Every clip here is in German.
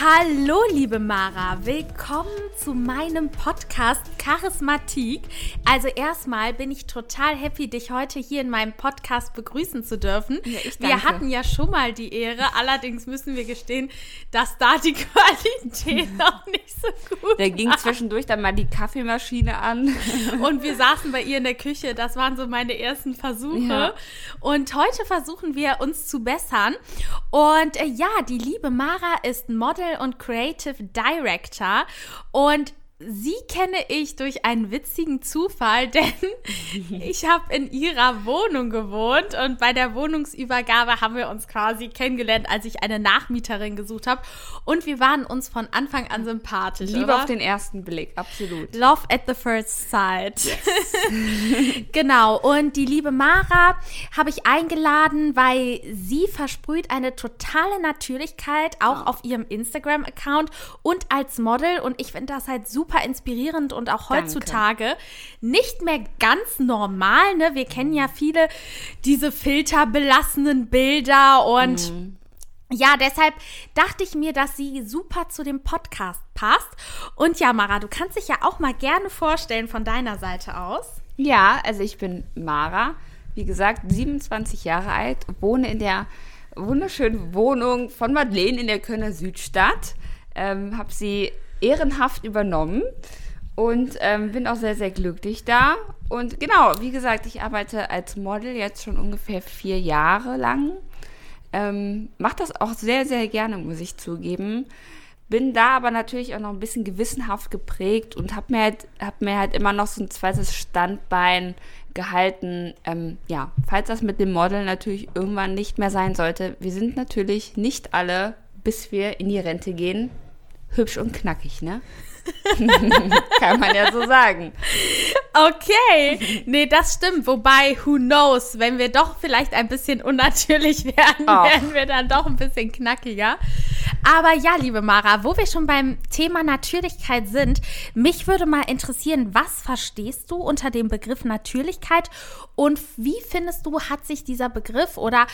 Hallo, liebe Mara, willkommen zu meinem Podcast Charismatik. Also erstmal bin ich total happy, dich heute hier in meinem Podcast begrüßen zu dürfen. Ja. Wir hatten ja schon mal die Ehre, allerdings müssen wir gestehen, dass da die Qualität noch nicht so gut Da ging zwischendurch dann mal die Kaffeemaschine an. Und wir saßen bei ihr in der Küche, das waren so meine ersten Versuche. Ja. Und heute versuchen wir uns zu bessern. Und äh, ja, die liebe Mara ist Model und Creative Director und Sie kenne ich durch einen witzigen Zufall, denn ich habe in ihrer Wohnung gewohnt und bei der Wohnungsübergabe haben wir uns quasi kennengelernt, als ich eine Nachmieterin gesucht habe und wir waren uns von Anfang an sympathisch. Liebe oder? auf den ersten Blick, absolut. Love at the first sight. Yes. genau, und die liebe Mara habe ich eingeladen, weil sie versprüht eine totale Natürlichkeit, auch oh. auf ihrem Instagram-Account und als Model und ich finde das halt super super inspirierend und auch heutzutage Danke. nicht mehr ganz normal. Ne? Wir kennen ja viele diese filterbelassenen Bilder und mhm. Ja, deshalb dachte ich mir, dass sie super zu dem Podcast passt. Und ja, Mara, du kannst dich ja auch mal gerne vorstellen von deiner Seite aus. Ja, also ich bin Mara, wie gesagt, 27 Jahre alt, wohne in der wunderschönen Wohnung von Madeleine in der Kölner Südstadt. Ähm, habe sie ehrenhaft übernommen und ähm, bin auch sehr, sehr glücklich da. Und genau, wie gesagt, ich arbeite als Model jetzt schon ungefähr vier Jahre lang. Ähm, Mache das auch sehr, sehr gerne, muss ich zugeben. Bin da aber natürlich auch noch ein bisschen gewissenhaft geprägt und habe mir, halt, hab mir halt immer noch so ein zweites Standbein gehalten. Ähm, ja, falls das mit dem Model natürlich irgendwann nicht mehr sein sollte. Wir sind natürlich nicht alle, bis wir in die Rente gehen, hübsch und knackig, ne? Kann man ja so sagen. Okay, nee, das stimmt. Wobei, who knows, wenn wir doch vielleicht ein bisschen unnatürlich werden, oh. werden wir dann doch ein bisschen knackiger. Aber ja, liebe Mara, wo wir schon beim Thema Natürlichkeit sind, mich würde mal interessieren, was verstehst du unter dem Begriff Natürlichkeit und wie findest du, hat sich dieser Begriff oder,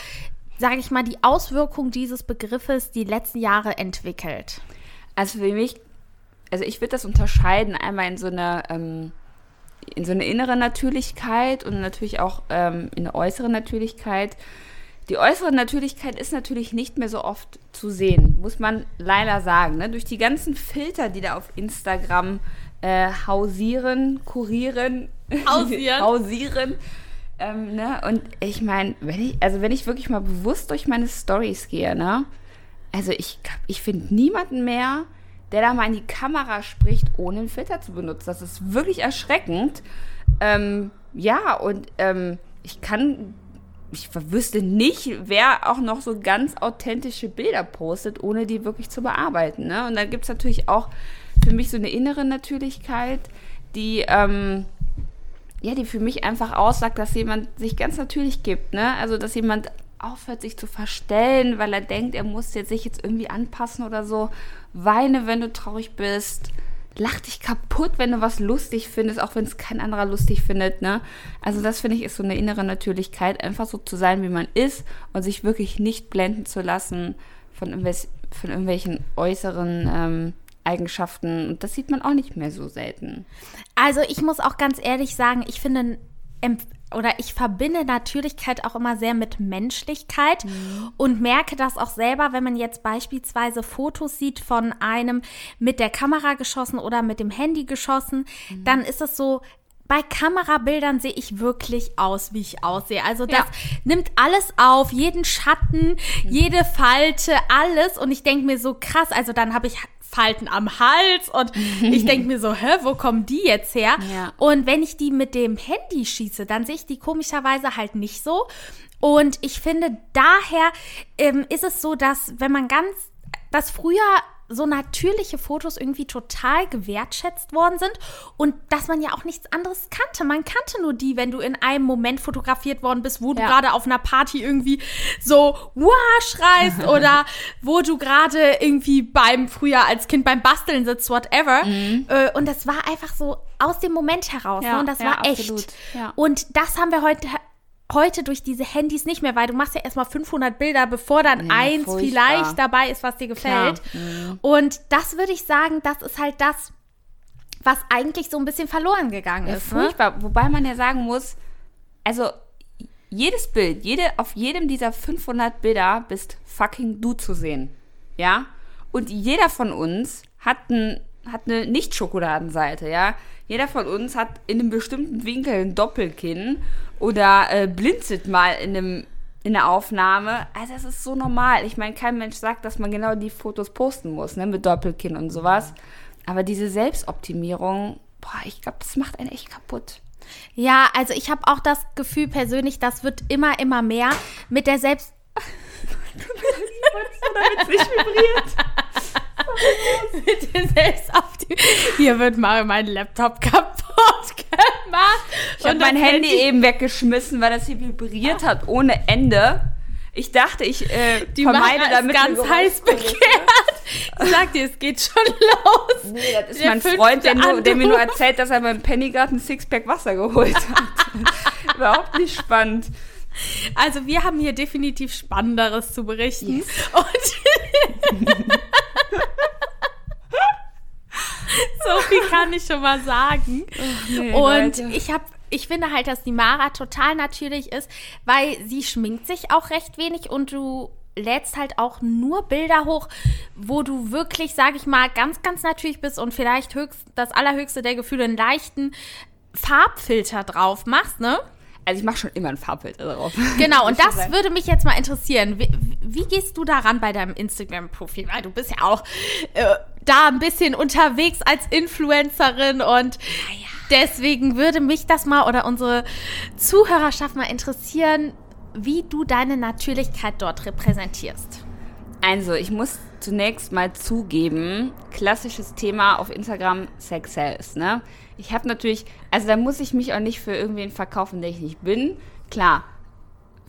sage ich mal, die Auswirkung dieses Begriffes die letzten Jahre entwickelt? Also für mich, also ich würde das unterscheiden einmal in so eine, ähm, in so eine innere Natürlichkeit und natürlich auch ähm, in eine äußere Natürlichkeit. Die äußere Natürlichkeit ist natürlich nicht mehr so oft zu sehen, muss man leider sagen. Ne? Durch die ganzen Filter, die da auf Instagram äh, hausieren, kurieren, hausieren, hausieren ähm, ne? Und ich meine, wenn ich, also wenn ich wirklich mal bewusst durch meine Stories gehe, ne? Also ich, ich finde niemanden mehr, der da mal in die Kamera spricht, ohne einen Filter zu benutzen. Das ist wirklich erschreckend. Ähm, ja, und ähm, ich kann, ich wüsste nicht, wer auch noch so ganz authentische Bilder postet, ohne die wirklich zu bearbeiten. Ne? Und dann gibt es natürlich auch für mich so eine innere Natürlichkeit, die, ähm, ja, die für mich einfach aussagt, dass jemand sich ganz natürlich gibt. Ne? Also, dass jemand aufhört, sich zu verstellen, weil er denkt, er muss jetzt sich jetzt irgendwie anpassen oder so. Weine, wenn du traurig bist. Lach dich kaputt, wenn du was lustig findest, auch wenn es kein anderer lustig findet, ne? Also das finde ich ist so eine innere Natürlichkeit, einfach so zu sein, wie man ist und sich wirklich nicht blenden zu lassen von, irgendwelch, von irgendwelchen äußeren ähm, Eigenschaften. Und das sieht man auch nicht mehr so selten. Also ich muss auch ganz ehrlich sagen, ich finde oder ich verbinde Natürlichkeit auch immer sehr mit Menschlichkeit mhm. und merke das auch selber, wenn man jetzt beispielsweise Fotos sieht von einem mit der Kamera geschossen oder mit dem Handy geschossen, mhm. dann ist es so, bei Kamerabildern sehe ich wirklich aus, wie ich aussehe. Also das ja. nimmt alles auf, jeden Schatten, mhm. jede Falte, alles. Und ich denke mir so krass, also dann habe ich Falten am Hals und ich denke mir so, hä, wo kommen die jetzt her? Ja. Und wenn ich die mit dem Handy schieße, dann sehe ich die komischerweise halt nicht so. Und ich finde, daher ähm, ist es so, dass wenn man ganz, dass früher so natürliche Fotos irgendwie total gewertschätzt worden sind und dass man ja auch nichts anderes kannte. Man kannte nur die, wenn du in einem Moment fotografiert worden bist, wo du Ja. gerade auf einer Party irgendwie so wow schreist oder wo du gerade irgendwie beim früher als Kind beim Basteln sitzt, whatever. Äh, Und das war einfach so aus dem Moment heraus. Mhm. Ja, ne? Und das ja, war echt. Und das haben wir heute heute durch diese Handys nicht mehr, weil du machst ja erstmal 500 Bilder, bevor dann Ja, eins furchtbar. vielleicht dabei ist, was dir gefällt. Mhm. Und das würde ich sagen, das ist halt das, was eigentlich so ein bisschen verloren gegangen Ja, ist. Ne? furchtbar. Wobei man ja sagen muss, also jedes Bild, jede, auf jedem dieser 500 Bilder bist fucking du zu sehen. Ja? Und jeder von uns hat, ein, hat eine Nicht-Schokoladenseite, ja? Jeder von uns hat in einem bestimmten Winkel ein Doppelkinn oder äh, blinzelt mal in einem in der Aufnahme. Also das ist so normal. Ich meine, kein Mensch sagt, dass man genau die Fotos posten muss, ne, mit Doppelkinn und sowas. Aber diese Selbstoptimierung, boah, ich glaube, das macht einen echt kaputt. Ja, also ich habe auch das Gefühl persönlich, das wird immer, immer mehr mit der Selbst... damit nicht vibriert. mit der Selbstoptimierung. Hier wird mal mein Laptop kaputt gemacht. Ich habe Und mein das Handy eben weggeschmissen, weil das hier vibriert hat ohne Ende. Ich dachte, ich äh, Die vermeide damit ganz heiß begehrt. Ich sag dir, es geht schon los. Nee, das ist Der mein Freund, der, nur, der mir nur erzählt, dass er beim Pennygarten Sixpack Wasser geholt hat. Überhaupt nicht spannend. Also wir haben hier definitiv Spannenderes zu berichten. Und so viel kann ich schon mal sagen. Nee, Und Leute. ich habe, ich finde halt, dass die Mara total natürlich ist, weil sie schminkt sich auch recht wenig und du lädst halt auch nur Bilder hoch, wo du wirklich, sag ich mal, ganz, ganz natürlich bist und vielleicht höchst, das allerhöchste der Gefühle einen leichten Farbfilter drauf machst, ne? Also ich mache schon immer ein Farbfilter drauf. Genau, und das würde mich jetzt mal interessieren. Wie, wie gehst du daran bei deinem Instagram-Profil? Weil du bist ja auch äh, da ein bisschen unterwegs als Influencerin und deswegen würde mich das mal oder unsere Zuhörerschaft mal interessieren, wie du deine Natürlichkeit dort repräsentierst. Also, ich muss zunächst mal zugeben, klassisches Thema auf Instagram, Sex Sales, ne? Ich habe natürlich, also da muss ich mich auch nicht für irgendwen verkaufen, der ich nicht bin. Klar,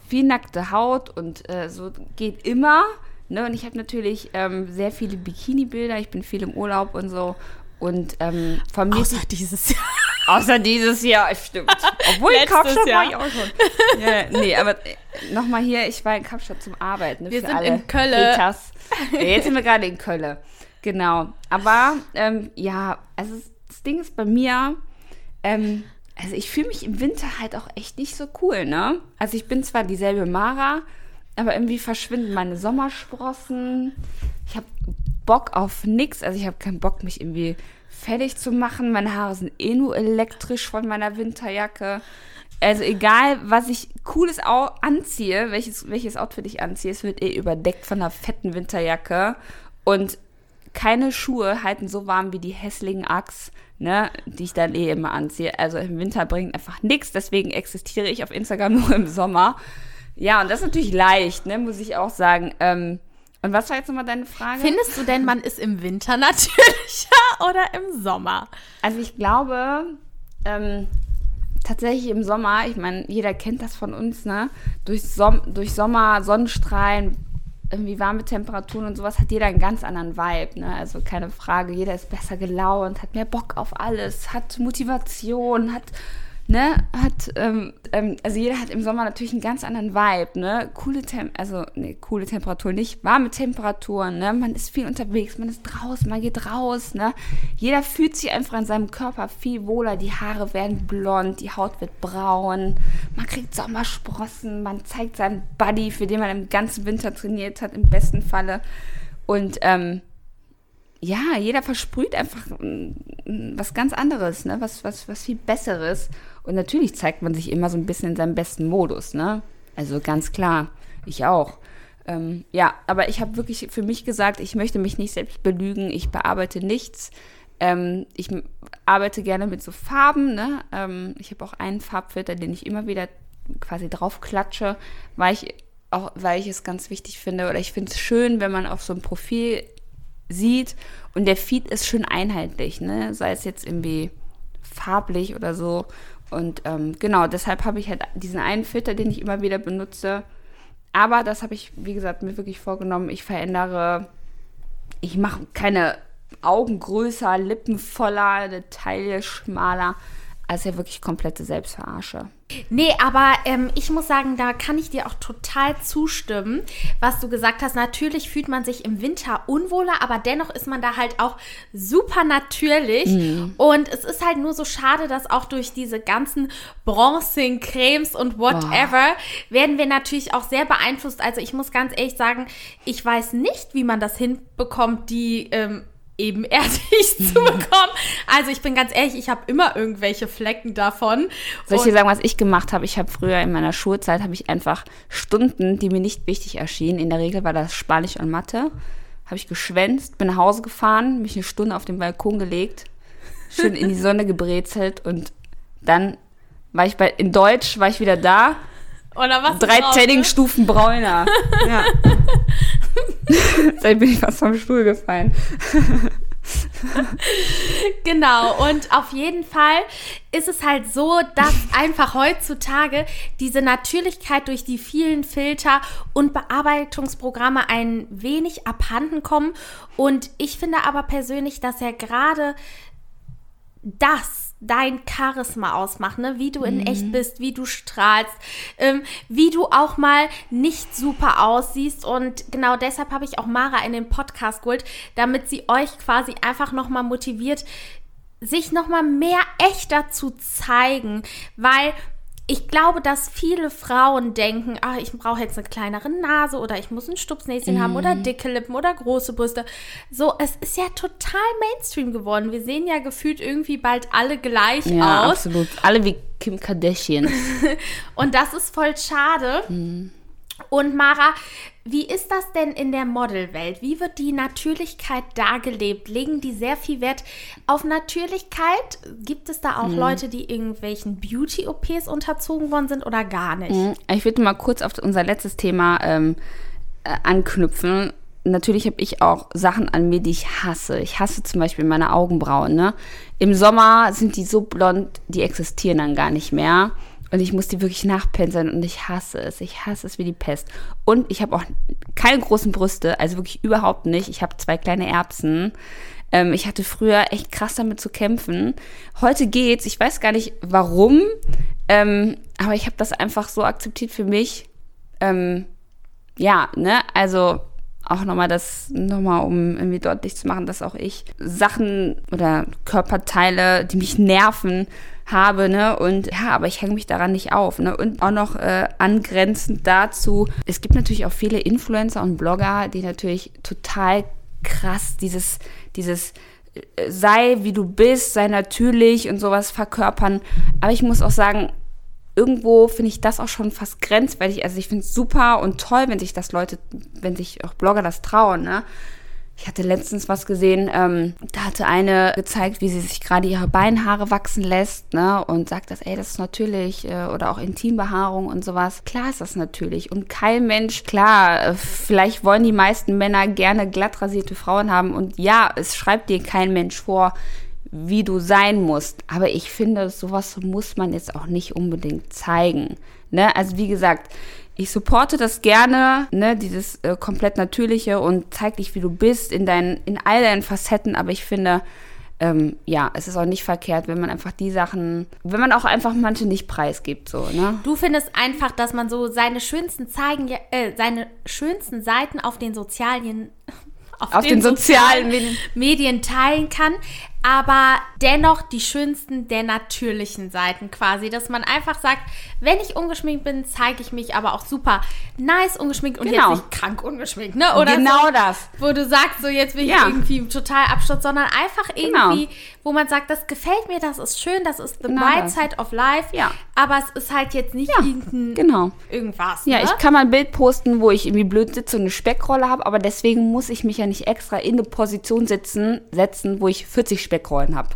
viel nackte Haut und äh, so geht immer, ne? Und ich habe natürlich ähm, sehr viele Bikini-Bilder, ich bin viel im Urlaub und so. Und ähm, von mir Außer dieses Jahr. Außer dieses Jahr, stimmt. Obwohl in Kapstadt Jahr. war ich auch schon. ja, nee, aber nochmal hier, ich war in Kapstadt zum Arbeiten. Ne, Wir sind alle in Kölle. Haters. Ja, jetzt sind wir gerade in Kölle. Genau. Aber ähm, ja, also das Ding ist bei mir, ähm, also ich fühle mich im Winter halt auch echt nicht so cool, ne? Also ich bin zwar dieselbe Mara, aber irgendwie verschwinden meine Sommersprossen. Ich habe Bock auf nix. Also ich habe keinen Bock, mich irgendwie fertig zu machen. Meine Haare sind eh nur elektrisch von meiner Winterjacke. Also egal, was ich cooles anziehe, welches, welches Outfit ich anziehe, es wird eh überdeckt von einer fetten Winterjacke. Und keine Schuhe halten so warm wie die hässlichen Axe, ne, die ich dann eh immer anziehe. Also im Winter bringt einfach nichts, deswegen existiere ich auf Instagram nur im Sommer. Ja, und das ist natürlich leicht, ne, muss ich auch sagen. Ähm, und was war jetzt nochmal deine Frage? Findest du denn, man ist im Winter natürlicher oder im Sommer? Also ich glaube, ähm, tatsächlich im Sommer, ich meine, jeder kennt das von uns, ne? Durch, Som durch Sommer, Sonnenstrahlen, irgendwie warme Temperaturen und sowas hat jeder einen ganz anderen Vibe, ne? Also keine Frage, jeder ist besser gelaunt, hat mehr Bock auf alles, hat Motivation, hat, ne, hat, ähm, ähm, also jeder hat im Sommer natürlich einen ganz anderen Vibe, ne? Coole Tem also, ne, coole Temperatur nicht, warme Temperaturen, ne? Man ist viel unterwegs, man ist draußen, man geht raus, ne? Jeder fühlt sich einfach in seinem Körper viel wohler, die Haare werden blond, die Haut wird braun, man kriegt Sommersprossen, man zeigt seinen Buddy, für den man im ganzen Winter trainiert hat, im besten Falle. Und, ähm, ja, jeder versprüht einfach mm, was ganz anderes, ne? was, was, was viel Besseres. Und natürlich zeigt man sich immer so ein bisschen in seinem besten Modus, ne? Also ganz klar, ich auch. Ähm, ja, aber ich habe wirklich für mich gesagt, ich möchte mich nicht selbst belügen, ich bearbeite nichts. Ähm, ich arbeite gerne mit so Farben, ne? Ähm, ich habe auch einen Farbfilter, den ich immer wieder quasi drauf klatsche, weil ich auch, weil ich es ganz wichtig finde oder ich finde es schön, wenn man auf so ein Profil sieht. Und der Feed ist schön einheitlich, ne? Sei es jetzt irgendwie farblich oder so. Und ähm, genau, deshalb habe ich halt diesen einen Filter, den ich immer wieder benutze. Aber das habe ich, wie gesagt, mir wirklich vorgenommen. Ich verändere, ich mache keine Augen größer, Lippen voller, Taille schmaler. Also ja wirklich komplette Selbstverarsche. Nee, aber ähm, ich muss sagen, da kann ich dir auch total zustimmen, was du gesagt hast. Natürlich fühlt man sich im Winter unwohler, aber dennoch ist man da halt auch super natürlich. Mhm. Und es ist halt nur so schade, dass auch durch diese ganzen Bronzing, Cremes und whatever oh. werden wir natürlich auch sehr beeinflusst. Also ich muss ganz ehrlich sagen, ich weiß nicht, wie man das hinbekommt, die ähm, ebenerdig zu bekommen. Also ich bin ganz ehrlich, ich habe immer irgendwelche Flecken davon. Soll ich dir sagen, was ich gemacht habe? Ich habe früher in meiner Schulzeit habe ich einfach Stunden, die mir nicht wichtig erschienen. In der Regel war das Spanisch und Mathe. Habe ich geschwänzt, bin nach Hause gefahren, mich eine Stunde auf den Balkon gelegt, schön in die Sonne gebrezelt und dann war ich bei in Deutsch war ich wieder da. Oder was? Drei Trainingsstufen bräuner. ja. Seitdem bin ich fast vom Stuhl gefallen. genau, und auf jeden Fall ist es halt so, dass einfach heutzutage diese Natürlichkeit durch die vielen Filter und Bearbeitungsprogramme ein wenig abhanden kommen. Und ich finde aber persönlich, dass ja gerade das dein Charisma ausmacht, ne? wie du in mhm. echt bist, wie du strahlst, ähm, wie du auch mal nicht super aussiehst. Und genau deshalb habe ich auch Mara in den Podcast geholt, damit sie euch quasi einfach nochmal motiviert, sich nochmal mehr echter zu zeigen, weil ich glaube, dass viele Frauen denken, ach, ich brauche jetzt eine kleinere Nase oder ich muss ein Stupsnäschen mm. haben oder mhm. dicke Lippen oder große Brüste. So, es ist ja total Mainstream geworden. Wir sehen ja gefühlt irgendwie bald alle gleich ja, aus. absolut. Alle wie Kim Kardashian. Und das ist voll schade. Mm. Und Mara, wie ist das denn in der Modelwelt? Wie wird die Natürlichkeit dargelebt? Legen die sehr viel Wert auf Natürlichkeit? Gibt es da auch mhm. Leute, die irgendwelchen Beauty-OPs unterzogen worden sind oder gar nicht? Mhm. Ich würde mal kurz auf unser letztes Thema ähm, äh, anknüpfen. Natürlich habe ich auch Sachen an mir, die ich hasse. Ich hasse zum Beispiel meine Augenbrauen. Ne? Im Sommer sind die so blond, die existieren dann gar nicht mehr. Und ich muss die wirklich nachpinseln und ich hasse es. Ich hasse es wie die Pest. Und ich habe auch keine großen Brüste, also wirklich überhaupt nicht. Ich habe zwei kleine Erbsen. Ähm, ich hatte früher echt krass damit zu kämpfen. Heute geht's. Ich weiß gar nicht warum, ähm, aber ich habe das einfach so akzeptiert für mich. Ähm, ja, ne, also auch nochmal das, nochmal um irgendwie deutlich zu machen, dass auch ich Sachen oder Körperteile, die mich nerven, habe, ne? Und ja, aber ich hänge mich daran nicht auf, ne? Und auch noch äh, angrenzend dazu, es gibt natürlich auch viele Influencer und Blogger, die natürlich total krass dieses, dieses äh, sei wie du bist, sei natürlich und sowas verkörpern. Aber ich muss auch sagen, irgendwo finde ich das auch schon fast grenzwertig. Also ich finde es super und toll, wenn sich das Leute, wenn sich auch Blogger das trauen, ne? Ich hatte letztens was gesehen, ähm, da hatte eine gezeigt, wie sie sich gerade ihre Beinhaare wachsen lässt, ne, und sagt, dass, ey, das ist natürlich, äh, oder auch Intimbehaarung und sowas. Klar ist das natürlich. Und kein Mensch, klar, äh, vielleicht wollen die meisten Männer gerne glatt rasierte Frauen haben. Und ja, es schreibt dir kein Mensch vor, wie du sein musst. Aber ich finde, sowas muss man jetzt auch nicht unbedingt zeigen. Ne? Also wie gesagt, ich supporte das gerne, ne, dieses äh, komplett natürliche und zeig dich, wie du bist in deinen, in all deinen Facetten. Aber ich finde, ähm, ja, es ist auch nicht verkehrt, wenn man einfach die Sachen, wenn man auch einfach manche nicht preisgibt, so, ne? Du findest einfach, dass man so seine schönsten zeigen, äh, seine schönsten Seiten auf den sozialen auf, auf den, den, sozialen Medien. Medien teilen kann, aber dennoch die schönsten der natürlichen Seiten quasi, dass man einfach sagt, wenn ich ungeschminkt bin, zeige ich mich aber auch super nice ungeschminkt und genau. jetzt nicht krank ungeschminkt, ne? Oder genau so, das. Wo du sagst, so jetzt bin ich ja. irgendwie total Absturz, sondern einfach genau. irgendwie, genau. wo man sagt, das gefällt mir, das ist schön, das ist the genau bright side of life, ja. aber es ist halt jetzt nicht ja, genau. irgendwas. Ja, ne? ich kann mal ein Bild posten, wo ich irgendwie blöd sitze und eine Speckrolle habe, aber deswegen muss ich mich ja nicht extra in eine Position sitzen, setzen, wo ich 40 Speckrollen habe.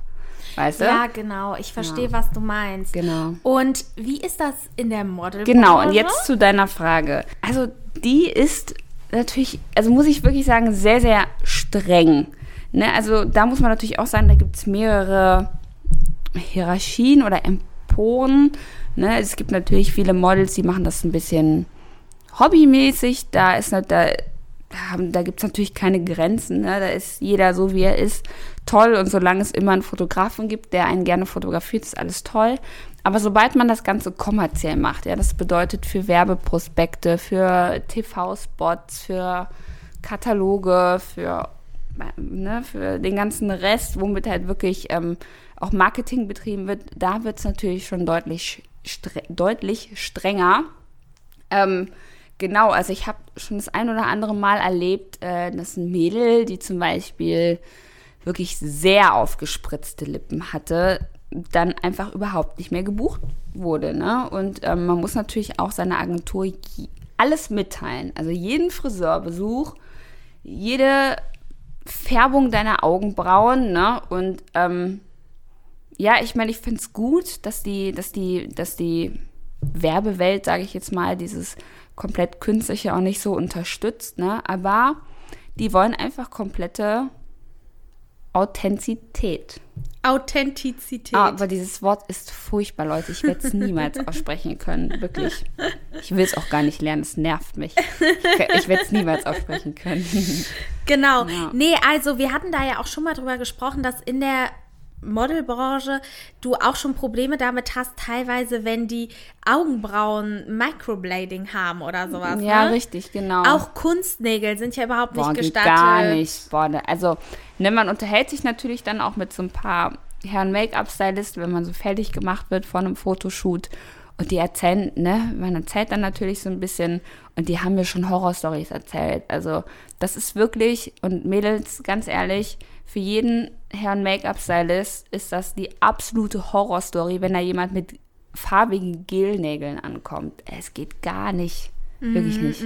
Weißt du? Ja, genau. Ich verstehe, ja. was du meinst. Genau. Und wie ist das in der Model? Genau, und jetzt zu deiner Frage. Also, die ist natürlich, also muss ich wirklich sagen, sehr, sehr streng. Ne? Also da muss man natürlich auch sagen, da gibt es mehrere Hierarchien oder Emporen. Ne? Es gibt natürlich viele Models, die machen das ein bisschen hobbymäßig. Da ist da, da, da gibt es natürlich keine Grenzen. Ne? Da ist jeder so, wie er ist, toll. Und solange es immer einen Fotografen gibt, der einen gerne fotografiert, ist alles toll. Aber sobald man das Ganze kommerziell macht, ja, das bedeutet für Werbeprospekte, für TV-Spots, für Kataloge, für, ne, für den ganzen Rest, womit halt wirklich ähm, auch Marketing betrieben wird, da wird es natürlich schon deutlich, stre deutlich strenger. Ähm, genau, also ich habe schon das ein oder andere Mal erlebt, äh, dass ein Mädel, die zum Beispiel wirklich sehr aufgespritzte Lippen hatte, dann einfach überhaupt nicht mehr gebucht wurde. Ne? Und ähm, man muss natürlich auch seiner Agentur alles mitteilen. Also jeden Friseurbesuch, jede Färbung deiner Augenbrauen. Ne? Und ähm, ja, ich meine, ich finde es gut, dass die, dass die, dass die Werbewelt, sage ich jetzt mal, dieses komplett künstliche auch nicht so unterstützt. Ne? Aber die wollen einfach komplette Authentizität. Authentizität. Ah, aber dieses Wort ist furchtbar, Leute. Ich werde es niemals aussprechen können. Wirklich. Ich will es auch gar nicht lernen. Es nervt mich. Ich werde es niemals aussprechen können. Genau. Ja. Nee, also wir hatten da ja auch schon mal drüber gesprochen, dass in der Modelbranche du auch schon Probleme damit hast, teilweise, wenn die Augenbrauen Microblading haben oder sowas. Ja, ne? richtig, genau. Auch Kunstnägel sind ja überhaupt Boah, nicht gestattet. Gar nicht. Boah, also, ne, man unterhält sich natürlich dann auch mit so ein paar Herren Make-up-Stylisten, wenn man so fertig gemacht wird vor einem Fotoshoot. Und die erzählen, ne, man erzählt dann natürlich so ein bisschen und die haben mir schon Horrorstories erzählt. Also, das ist wirklich, und Mädels, ganz ehrlich, für jeden Herrn Make-up-Stylist ist das die absolute Horrorstory, wenn da jemand mit farbigen Gelnägeln ankommt. Es geht gar nicht. Wirklich Mhm, nicht.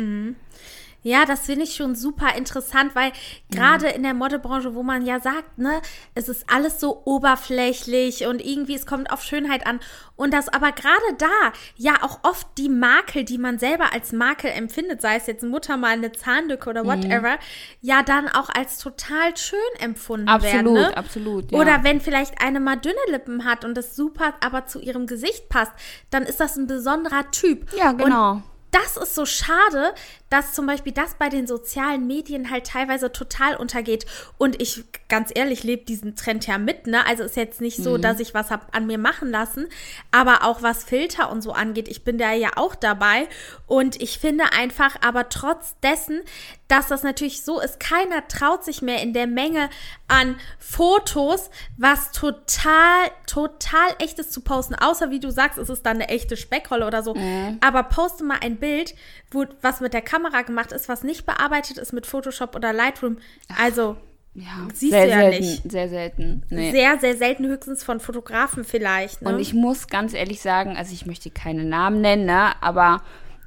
Ja, das finde ich schon super interessant, weil gerade in der Modelbranche, wo man ja sagt, ne, es ist alles so oberflächlich und irgendwie es kommt auf Schönheit an und das aber gerade da ja auch oft die Makel, die man selber als Makel empfindet, sei es jetzt Muttermal, eine Zahnlücke oder whatever, ja dann auch als total schön empfunden werden. Absolut, Ne? absolut. Ja. Oder wenn vielleicht eine mal dünne Lippen hat und das super aber zu ihrem Gesicht passt, dann ist das ein besonderer Typ. Ja, genau. Und das ist so schade, dass zum Beispiel das bei den sozialen Medien halt teilweise total untergeht. Und ich, ganz ehrlich, lebe diesen Trend ja mit, ne? Also ist jetzt nicht Mhm. so, dass ich was hab an mir machen lassen, aber auch was Filter und so angeht, ich bin da ja auch dabei. Und ich finde einfach, aber trotz dessen, dass das natürlich so ist, keiner traut sich mehr in der Menge an Fotos, was total, total echtes zu posten. Außer wie du sagst, es ist dann eine echte Speckrolle oder so. Mhm. Aber poste mal ein Bild, wo was mit der Kamera gemacht ist, was nicht bearbeitet ist mit Photoshop oder Lightroom. Also ja, siehst sehr du ja selten, nicht. Sehr selten. Nee. sehr, sehr selten, höchstens von Fotografen vielleicht. Ne? Und ich muss ganz ehrlich sagen, also ich möchte keine Namen nennen, ne, aber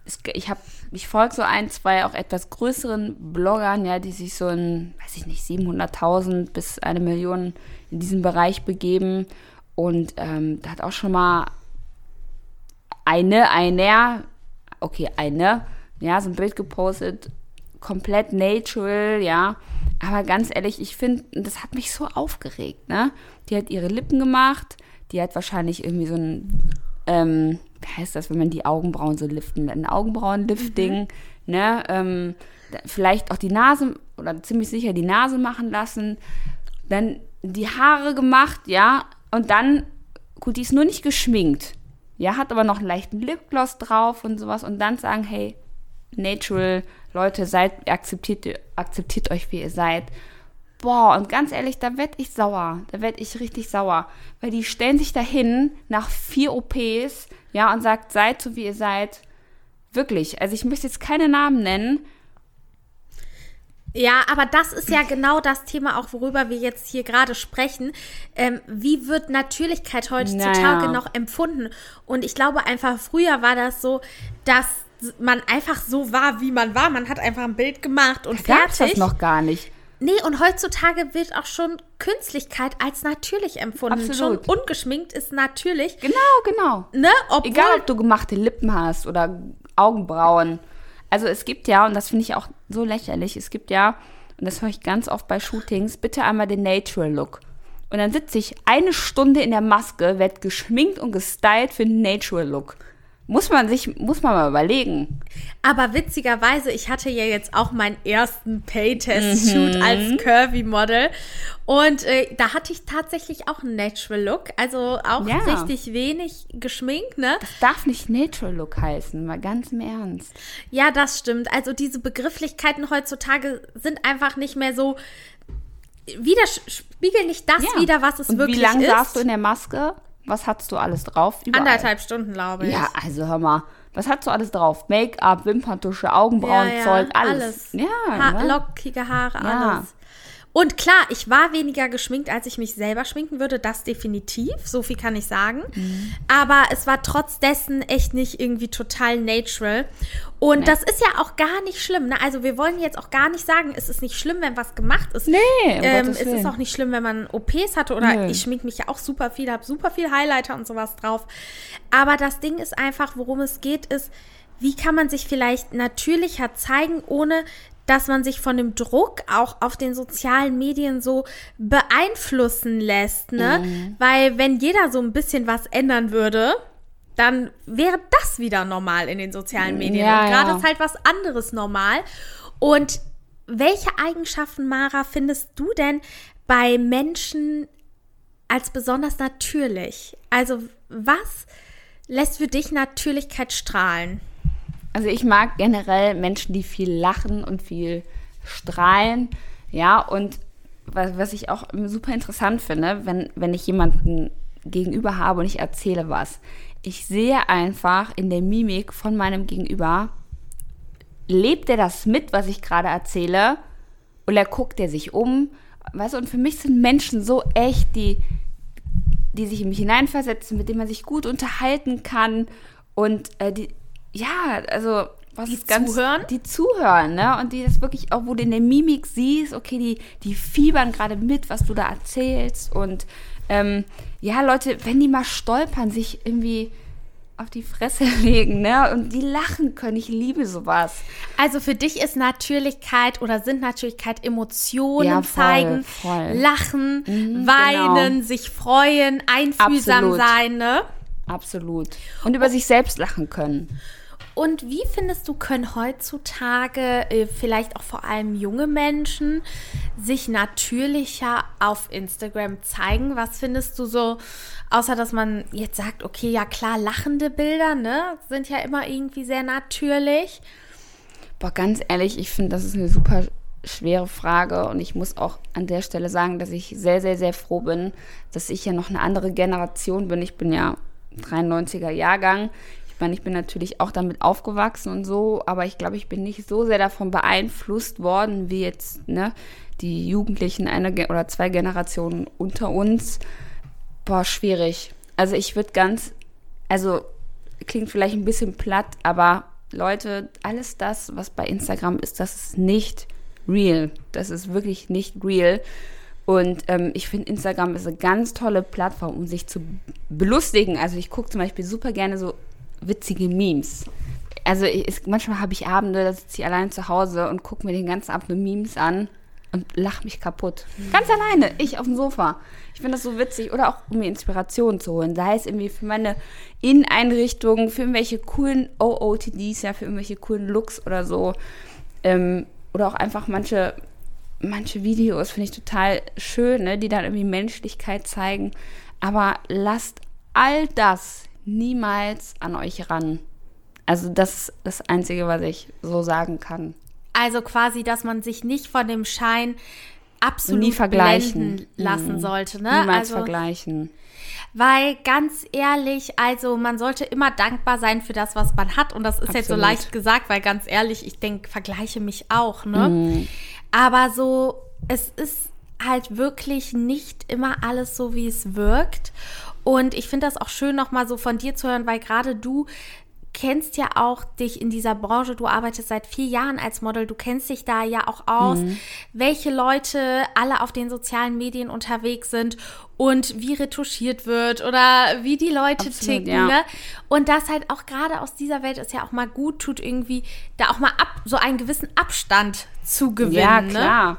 es, ich habe, ich folge so ein, zwei auch etwas größeren Bloggern, ja, die sich so in, weiß ich nicht, 700.000 bis eine Million in diesem Bereich begeben. Und ähm, da hat auch schon mal eine, einer, okay, eine, ja, so ein Bild gepostet, komplett natural, ja. Aber ganz ehrlich, ich finde, das hat mich so aufgeregt, ne? Die hat ihre Lippen gemacht, die hat wahrscheinlich irgendwie so ein, ähm, wie heißt das, wenn man die Augenbrauen so liften, ein Augenbrauenlifting, ne? Ähm, vielleicht auch die Nase oder ziemlich sicher die Nase machen lassen, dann die Haare gemacht, ja, und dann, gut, die ist nur nicht geschminkt, ja, hat aber noch einen leichten Lipgloss drauf und sowas und dann sagen, hey, natural, Leute, seid, akzeptiert, akzeptiert euch, wie ihr seid. Boah, und ganz ehrlich, da werd ich sauer. Da werd ich richtig sauer. Weil die stellen sich dahin nach vier OPs, ja, und sagt, seid so, wie ihr seid. Wirklich. Also ich möchte jetzt keine Namen nennen. Ja, aber das ist ja genau das Thema auch, worüber wir jetzt hier gerade sprechen. Ähm, wie wird Natürlichkeit heutzutage Naja. noch empfunden? Und ich glaube einfach, früher war das so, dass man einfach so war, wie man war. Man hat einfach ein Bild gemacht und Gab's fertig. das noch gar nicht. Nee, und heutzutage wird auch schon Künstlichkeit als natürlich empfunden. Absolut. Schon ungeschminkt ist natürlich. Genau, genau. Ne? Obwohl, Egal, ob du gemachte Lippen hast oder Augenbrauen. Also es gibt ja, und das finde ich auch so lächerlich, es gibt ja und das höre ich ganz oft bei Shootings, bitte einmal den Natural Look. Und dann sitze ich eine Stunde in der Maske, werde geschminkt und gestylt für den Natural Look. Muss man sich, muss man mal überlegen. Aber witzigerweise, ich hatte ja jetzt auch meinen ersten Pay-Test-Shoot Mhm. als Curvy-Model. Und äh, da hatte ich tatsächlich auch einen Natural Look. Also auch Ja. richtig wenig geschminkt, ne? Das darf nicht Natural Look heißen, mal ganz im Ernst. Ja, das stimmt. Also diese Begrifflichkeiten heutzutage sind einfach nicht mehr so. Wieder spiegeln nicht das Ja. wieder, was es und wirklich wie lange ist. saßt du in der Maske? Was hattest du alles drauf? Überall. Anderthalb Stunden, glaube ich. Ja, also hör mal, was hast du alles drauf? Make-up, Wimperntusche, Augenbrauenzeug, alles. Ja, ha ne? lockige Haare, Ja. alles. Und klar, ich war weniger geschminkt, als ich mich selber schminken würde, das definitiv, so viel kann ich sagen. Mhm. Aber es war trotz dessen echt nicht irgendwie total natural. Und das ist ja auch gar nicht schlimm. Ne? Also wir wollen jetzt auch gar nicht sagen, es ist nicht schlimm, wenn was gemacht ist. Nee, um ähm, es ist auch nicht schlimm, wenn man OPs hatte oder Nö. ich schmink mich ja auch super viel, habe super viel Highlighter und sowas drauf. Aber das Ding ist einfach, worum es geht, ist, wie kann man sich vielleicht natürlicher zeigen, ohne dass man sich von dem Druck auch auf den sozialen Medien so beeinflussen lässt, ne? Mhm. Weil wenn jeder so ein bisschen was ändern würde, dann wäre das wieder normal in den sozialen Medien. Ja, und gerade ja. ist halt was anderes normal. Und welche Eigenschaften, Mara, findest du denn bei Menschen als besonders natürlich? Also was lässt für dich Natürlichkeit strahlen? Also ich mag generell Menschen, die viel lachen und viel strahlen. Ja, und was, was ich auch super interessant finde, wenn, wenn ich jemanden gegenüber habe und ich erzähle was. Ich sehe einfach in der Mimik von meinem Gegenüber, lebt er das mit, was ich gerade erzähle? Oder guckt er sich um? Weißt du, und für mich sind Menschen so echt, die, die sich in mich hineinversetzen, mit denen man sich gut unterhalten kann und äh, die, ja, also was Die ist ganz, zuhören? die zuhören, ne? Und die das wirklich auch, wo du in der Mimik siehst, okay, die, die fiebern gerade mit, was du da erzählst und ähm, ja, Leute, wenn die mal stolpern, sich irgendwie auf die Fresse legen, ne? Und die lachen können. Ich liebe sowas. Also für dich ist Natürlichkeit oder sind Natürlichkeit Emotionen Ja, voll, zeigen, voll. lachen, weinen, genau. sich freuen, einfühlsam Absolut. sein, ne? Absolut. Und über sich selbst lachen können. Und wie findest du, können heutzutage äh, vielleicht auch vor allem junge Menschen sich natürlicher auf Instagram zeigen? Was findest du so, außer dass man jetzt sagt, okay, ja klar, lachende Bilder, ne, sind ja immer irgendwie sehr natürlich. Boah, ganz ehrlich, ich finde, das ist eine super schwere Frage und ich muss auch an der Stelle sagen, dass ich sehr, sehr, sehr froh bin, dass ich ja noch eine andere Generation bin. Ich bin ja 93er Jahrgang. Ich meine, ich bin natürlich auch damit aufgewachsen und so, aber ich glaube, ich bin nicht so sehr davon beeinflusst worden, wie jetzt ne, die Jugendlichen eine Ge- oder zwei Generationen unter uns. Boah, schwierig. Also ich würde ganz, also klingt vielleicht ein bisschen platt, aber Leute, alles das, was bei Instagram ist, das ist nicht real. Das ist wirklich nicht real. Und ähm, ich finde, Instagram ist eine ganz tolle Plattform, um sich zu belustigen. Also ich gucke zum Beispiel super gerne so witzige Memes. Also ich, manchmal habe ich Abende, da sitze ich allein zu Hause und gucke mir den ganzen Abend nur Memes an und lache mich kaputt. Ganz alleine, ich auf dem Sofa. Ich finde das so witzig. Oder auch, um mir Inspiration zu holen. Sei es irgendwie für meine Inneneinrichtungen, für irgendwelche coolen OOTDs, ja, für irgendwelche coolen Looks oder so. Ähm, oder auch einfach manche, manche Videos finde ich total schön, ne, die dann irgendwie Menschlichkeit zeigen. Aber lasst all das niemals an euch ran. Also das ist das Einzige, was ich so sagen kann. Also quasi, dass man sich nicht von dem Schein absolut Nie vergleichen. lassen Mhm. sollte, ne? Niemals also, vergleichen. Weil ganz ehrlich, also man sollte immer dankbar sein für das, was man hat. Und das ist jetzt so Absolut. leicht gesagt, weil ganz ehrlich, ich denke, vergleiche mich auch, ne? Mhm. Aber so, es ist halt wirklich nicht immer alles so, wie es wirkt. Und ich finde das auch schön, nochmal so von dir zu hören, weil gerade du kennst ja auch dich in dieser Branche, du arbeitest seit vier Jahren als Model, du kennst dich da ja auch aus, mhm. welche Leute alle auf den sozialen Medien unterwegs sind und wie retuschiert wird oder wie die Leute Absolut, ticken. Ja. Ne? Und das halt auch gerade aus dieser Welt ist ja auch mal gut tut, irgendwie da auch mal ab, so einen gewissen Abstand zu gewinnen. Ja, ne? klar. Ne?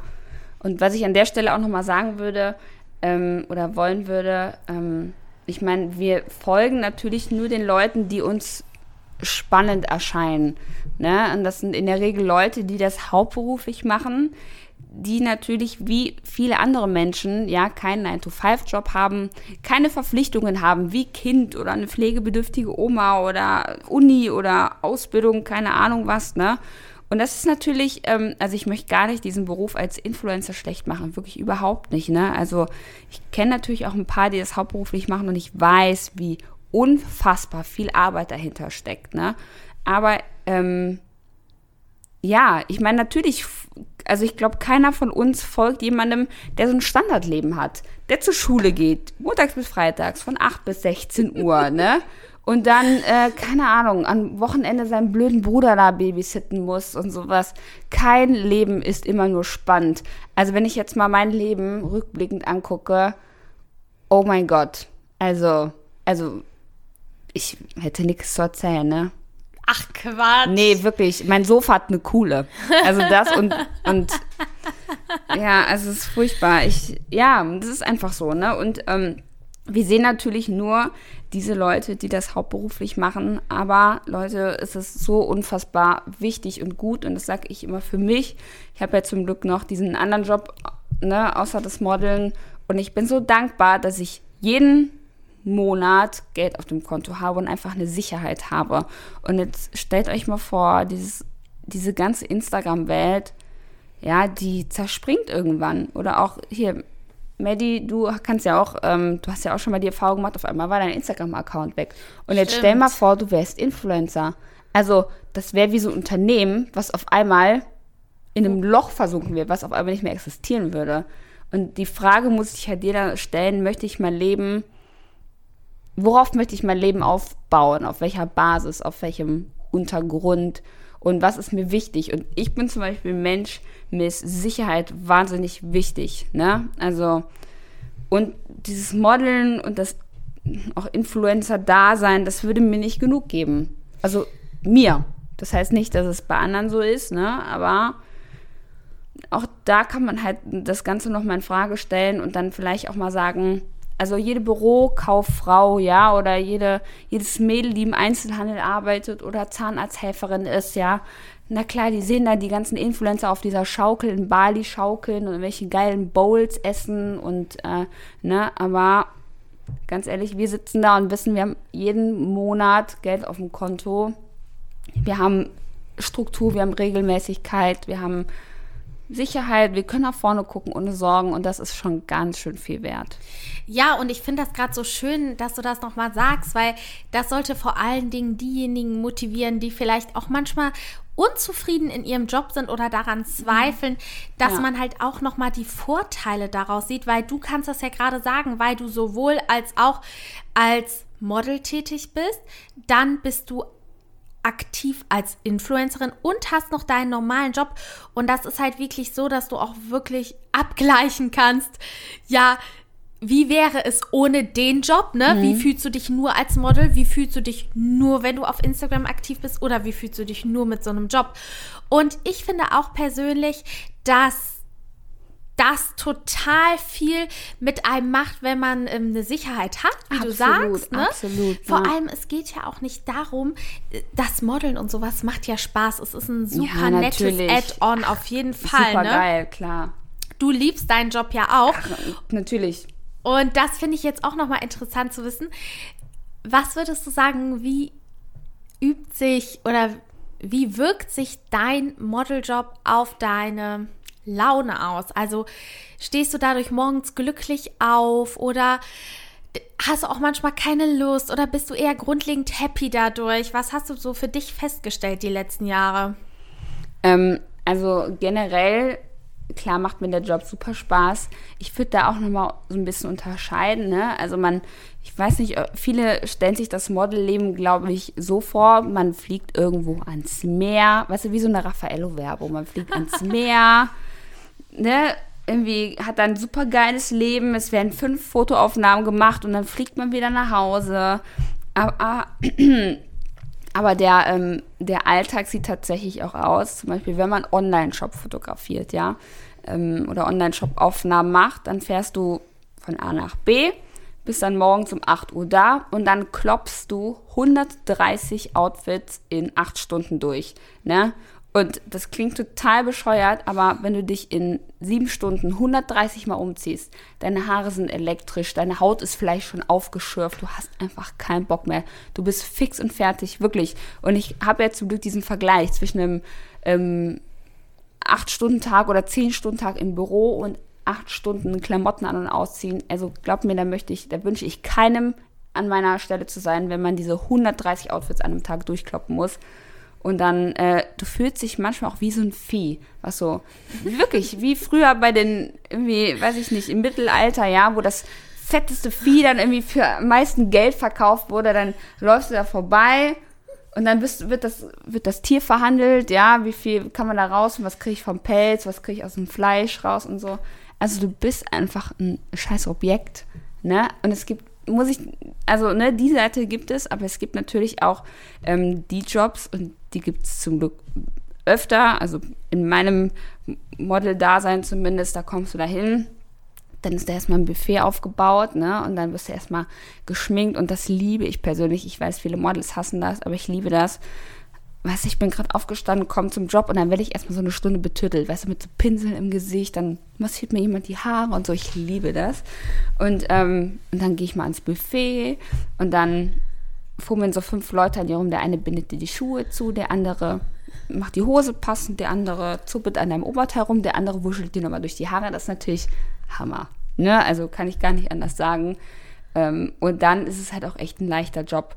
Und was ich an der Stelle auch nochmal sagen würde ähm, oder wollen würde, ähm, ich meine, wir folgen natürlich nur den Leuten, die uns spannend erscheinen. Ne? Und das sind in der Regel Leute, die das hauptberuflich machen, die natürlich wie viele andere Menschen ja keinen 9-to-5-Job haben, keine Verpflichtungen haben, wie Kind oder eine pflegebedürftige Oma oder Uni oder Ausbildung, keine Ahnung was, ne? Und das ist natürlich, ähm, also ich möchte gar nicht diesen Beruf als Influencer schlecht machen, wirklich überhaupt nicht, ne? Also ich kenne natürlich auch ein paar, die das hauptberuflich machen und ich weiß, wie unfassbar viel Arbeit dahinter steckt. Ne? Aber ähm, ja, ich meine, natürlich, also ich glaube, keiner von uns folgt jemandem, der so ein Standardleben hat, der zur Schule geht, montags bis freitags von 8 bis 16 Uhr, ne? Und dann, äh, keine Ahnung, am Wochenende seinen blöden Bruder da babysitten muss und sowas. Kein Leben ist immer nur spannend. Also wenn ich jetzt mal mein Leben rückblickend angucke, oh mein Gott. Also, also ich hätte nichts zu erzählen, ne? Ach Quatsch. Nee, wirklich. Mein Sofa hat eine coole. Also das und, und ja, also es ist furchtbar. Ich, ja, das ist einfach so, ne? Und ähm, wir sehen natürlich nur diese Leute, die das hauptberuflich machen, aber Leute, es ist so unfassbar wichtig und gut und das sage ich immer für mich. Ich habe ja zum Glück noch diesen anderen Job, ne, außer das Modeln und ich bin so dankbar, dass ich jeden Monat Geld auf dem Konto habe und einfach eine Sicherheit habe. Und jetzt stellt euch mal vor, dieses, diese ganze Instagram-Welt, ja, die zerspringt irgendwann. Oder auch hier, Maddie, du kannst ja auch, ähm, du hast ja auch schon mal die Erfahrung gemacht, auf einmal war dein Instagram-Account weg. Und jetzt Stimmt. stell mal vor, du wärst Influencer. Also, das wäre wie so ein Unternehmen, was auf einmal in einem Loch versunken wird, was auf einmal nicht mehr existieren würde. Und die Frage muss ich halt jeder stellen, möchte ich mein Leben worauf möchte ich mein Leben aufbauen, auf welcher Basis, auf welchem Untergrund und was ist mir wichtig. Und ich bin zum Beispiel Mensch, mir ist Sicherheit wahnsinnig wichtig. Ne? Also, und dieses Modeln und das auch Influencer-Dasein, das würde mir nicht genug geben. Also mir. Das heißt nicht, dass es bei anderen so ist, ne? aber auch da kann man halt das Ganze nochmal in Frage stellen und dann vielleicht auch mal sagen, also jede Bürokauffrau, ja, oder jede, jedes Mädel, die im Einzelhandel arbeitet oder Zahnarzthelferin ist, ja. Na klar, die sehen da die ganzen Influencer auf dieser Schaukel in Bali schaukeln und welche geilen Bowls essen und, äh, ne, aber ganz ehrlich, wir sitzen da und wissen, wir haben jeden Monat Geld auf dem Konto. Wir haben Struktur, wir haben Regelmäßigkeit, wir haben Sicherheit, wir können nach vorne gucken ohne Sorgen und das ist schon ganz schön viel wert. Ja, und ich finde das gerade so schön, dass du das nochmal sagst, weil das sollte vor allen Dingen diejenigen motivieren, die vielleicht auch manchmal unzufrieden in ihrem Job sind oder daran zweifeln, dass ja. man halt auch nochmal die Vorteile daraus sieht, weil du kannst das ja gerade sagen, weil du sowohl als auch als Model tätig bist, dann bist du aktiv als Influencerin und hast noch deinen normalen Job. Und das ist halt wirklich so, dass du auch wirklich abgleichen kannst. Ja, wie wäre es ohne den Job, ne? Mhm. Wie fühlst du dich nur als Model? Wie fühlst du dich nur, wenn du auf Instagram aktiv bist? Oder wie fühlst du dich nur mit so einem Job? Und ich finde auch persönlich, dass das total viel mit einem macht, wenn man ähm, eine Sicherheit hat, wie absolut, du sagst. Ne? Absolut. Vor ja. allem, es geht ja auch nicht darum, äh, das Modeln und sowas macht ja Spaß. Es ist ein super ja, nettes Add-on auf jeden Fall. Super ne? geil, klar. Du liebst deinen Job ja auch. Ach, natürlich. Und das finde ich jetzt auch nochmal interessant zu wissen. Was würdest du sagen, wie übt sich oder wie wirkt sich dein Modeljob auf deine Laune aus? Also stehst du dadurch morgens glücklich auf oder hast du auch manchmal keine Lust oder bist du eher grundlegend happy dadurch? Was hast du so für dich festgestellt die letzten Jahre? Ähm, also generell, klar macht mir der Job super Spaß. Ich würde da auch nochmal so ein bisschen unterscheiden. Ne? Also man, ich weiß nicht, viele stellen sich das Modelleben, glaube ich, so vor, man fliegt irgendwo ans Meer. Weißt du, wie so eine Raffaello-Werbung. Man fliegt ans Meer. Ne? irgendwie hat dann ein super geiles Leben. Es werden fünf Fotoaufnahmen gemacht und dann fliegt man wieder nach Hause. Aber, aber der, ähm, der Alltag sieht tatsächlich auch aus. Zum Beispiel, wenn man Online-Shop fotografiert, ja, ähm, oder Online-Shop-Aufnahmen macht, dann fährst du von A nach B, bist dann morgens um 8 Uhr da und dann klopfst du 130 Outfits in 8 Stunden durch. Ne? Und das klingt total bescheuert, aber wenn du dich in sieben Stunden 130 Mal umziehst, deine Haare sind elektrisch, deine Haut ist vielleicht schon aufgeschürft, du hast einfach keinen Bock mehr. Du bist fix und fertig, wirklich. Und ich habe ja zum Glück diesen Vergleich zwischen einem ähm, 8-Stunden-Tag oder 10-Stunden-Tag im Büro und 8 Stunden Klamotten an und ausziehen. Also glaub mir, da möchte ich, da wünsche ich keinem an meiner Stelle zu sein, wenn man diese 130 Outfits an einem Tag durchkloppen muss. Und dann, äh, du fühlst dich manchmal auch wie so ein Vieh. Was so, wirklich, wie früher bei den, irgendwie, weiß ich nicht, im Mittelalter, ja, wo das fetteste Vieh dann irgendwie für am meisten Geld verkauft wurde, dann läufst du da vorbei und dann bist, wird, das, wird das Tier verhandelt, ja, wie viel kann man da raus und was kriege ich vom Pelz, was kriege ich aus dem Fleisch raus und so. Also du bist einfach ein scheiß Objekt, ne? Und es gibt muss ich, also ne, die Seite gibt es, aber es gibt natürlich auch ähm, die Jobs und die gibt es zum Glück öfter. Also in meinem Model-Dasein zumindest, da kommst du da hin. Dann ist da erstmal ein Buffet aufgebaut, ne? Und dann wirst du erstmal geschminkt und das liebe ich persönlich. Ich weiß, viele Models hassen das, aber ich liebe das weißt du, ich bin gerade aufgestanden, komme zum Job und dann werde ich erstmal so eine Stunde betüttelt, weißt du, mit so Pinseln im Gesicht, dann massiert mir jemand die Haare und so, ich liebe das. Und, ähm, und dann gehe ich mal ans Buffet und dann fummeln so fünf Leute an dir rum, der eine bindet dir die Schuhe zu, der andere macht die Hose passend, der andere zuppelt an deinem Oberteil rum, der andere wuschelt dir nochmal durch die Haare, das ist natürlich Hammer, ne, also kann ich gar nicht anders sagen. Ähm, und dann ist es halt auch echt ein leichter Job,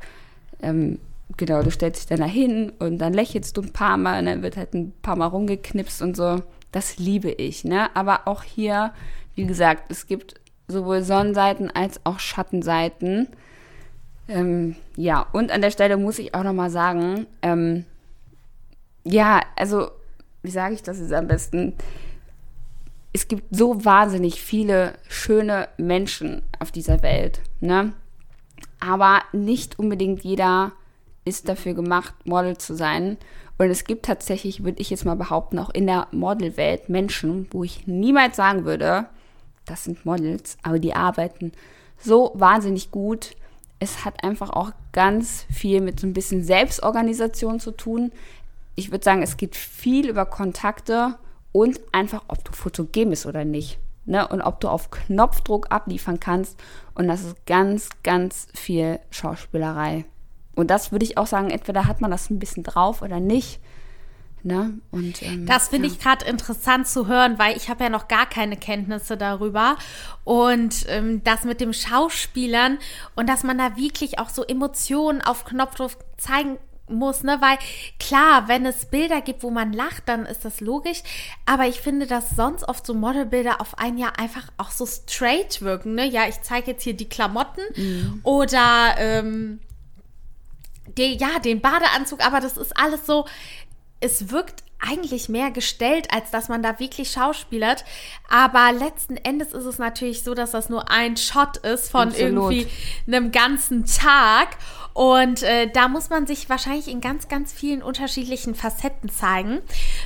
ähm, genau, du stellst dich dann da hin und dann lächelst du ein paar Mal und dann wird halt ein paar Mal rumgeknipst und so. Das liebe ich, ne? Aber auch hier, wie gesagt, es gibt sowohl Sonnenseiten als auch Schattenseiten. Ähm, ja, und an der Stelle muss ich auch nochmal sagen, ähm, ja, also, wie sage ich das jetzt am besten? Es gibt so wahnsinnig viele schöne Menschen auf dieser Welt, ne? Aber nicht unbedingt jeder ist dafür gemacht, Model zu sein. Und es gibt tatsächlich, würde ich jetzt mal behaupten, auch in der Modelwelt Menschen, wo ich niemals sagen würde, das sind Models, aber die arbeiten so wahnsinnig gut. Es hat einfach auch ganz viel mit so ein bisschen Selbstorganisation zu tun. Ich würde sagen, es geht viel über Kontakte und einfach, ob du fotogen bist oder nicht. Ne? Und ob du auf Knopfdruck abliefern kannst. Und das ist ganz, ganz viel Schauspielerei. Und das würde ich auch sagen, entweder hat man das ein bisschen drauf oder nicht. Ne? Und, ähm, das finde ja. ich gerade interessant zu hören, weil ich habe ja noch gar keine Kenntnisse darüber. Und ähm, das mit dem Schauspielern und dass man da wirklich auch so Emotionen auf Knopfdruck zeigen muss, ne? Weil klar, wenn es Bilder gibt, wo man lacht, dann ist das logisch. Aber ich finde, dass sonst oft so Modelbilder auf ein Jahr einfach auch so straight wirken, ne? Ja, ich zeige jetzt hier die Klamotten mhm. oder ähm, den, ja, den Badeanzug, aber das ist alles so, es wirkt eigentlich mehr gestellt, als dass man da wirklich schauspielert. Aber letzten Endes ist es natürlich so, dass das nur ein Shot ist von Absolut. irgendwie einem ganzen Tag. Und äh, da muss man sich wahrscheinlich in ganz, ganz vielen unterschiedlichen Facetten zeigen.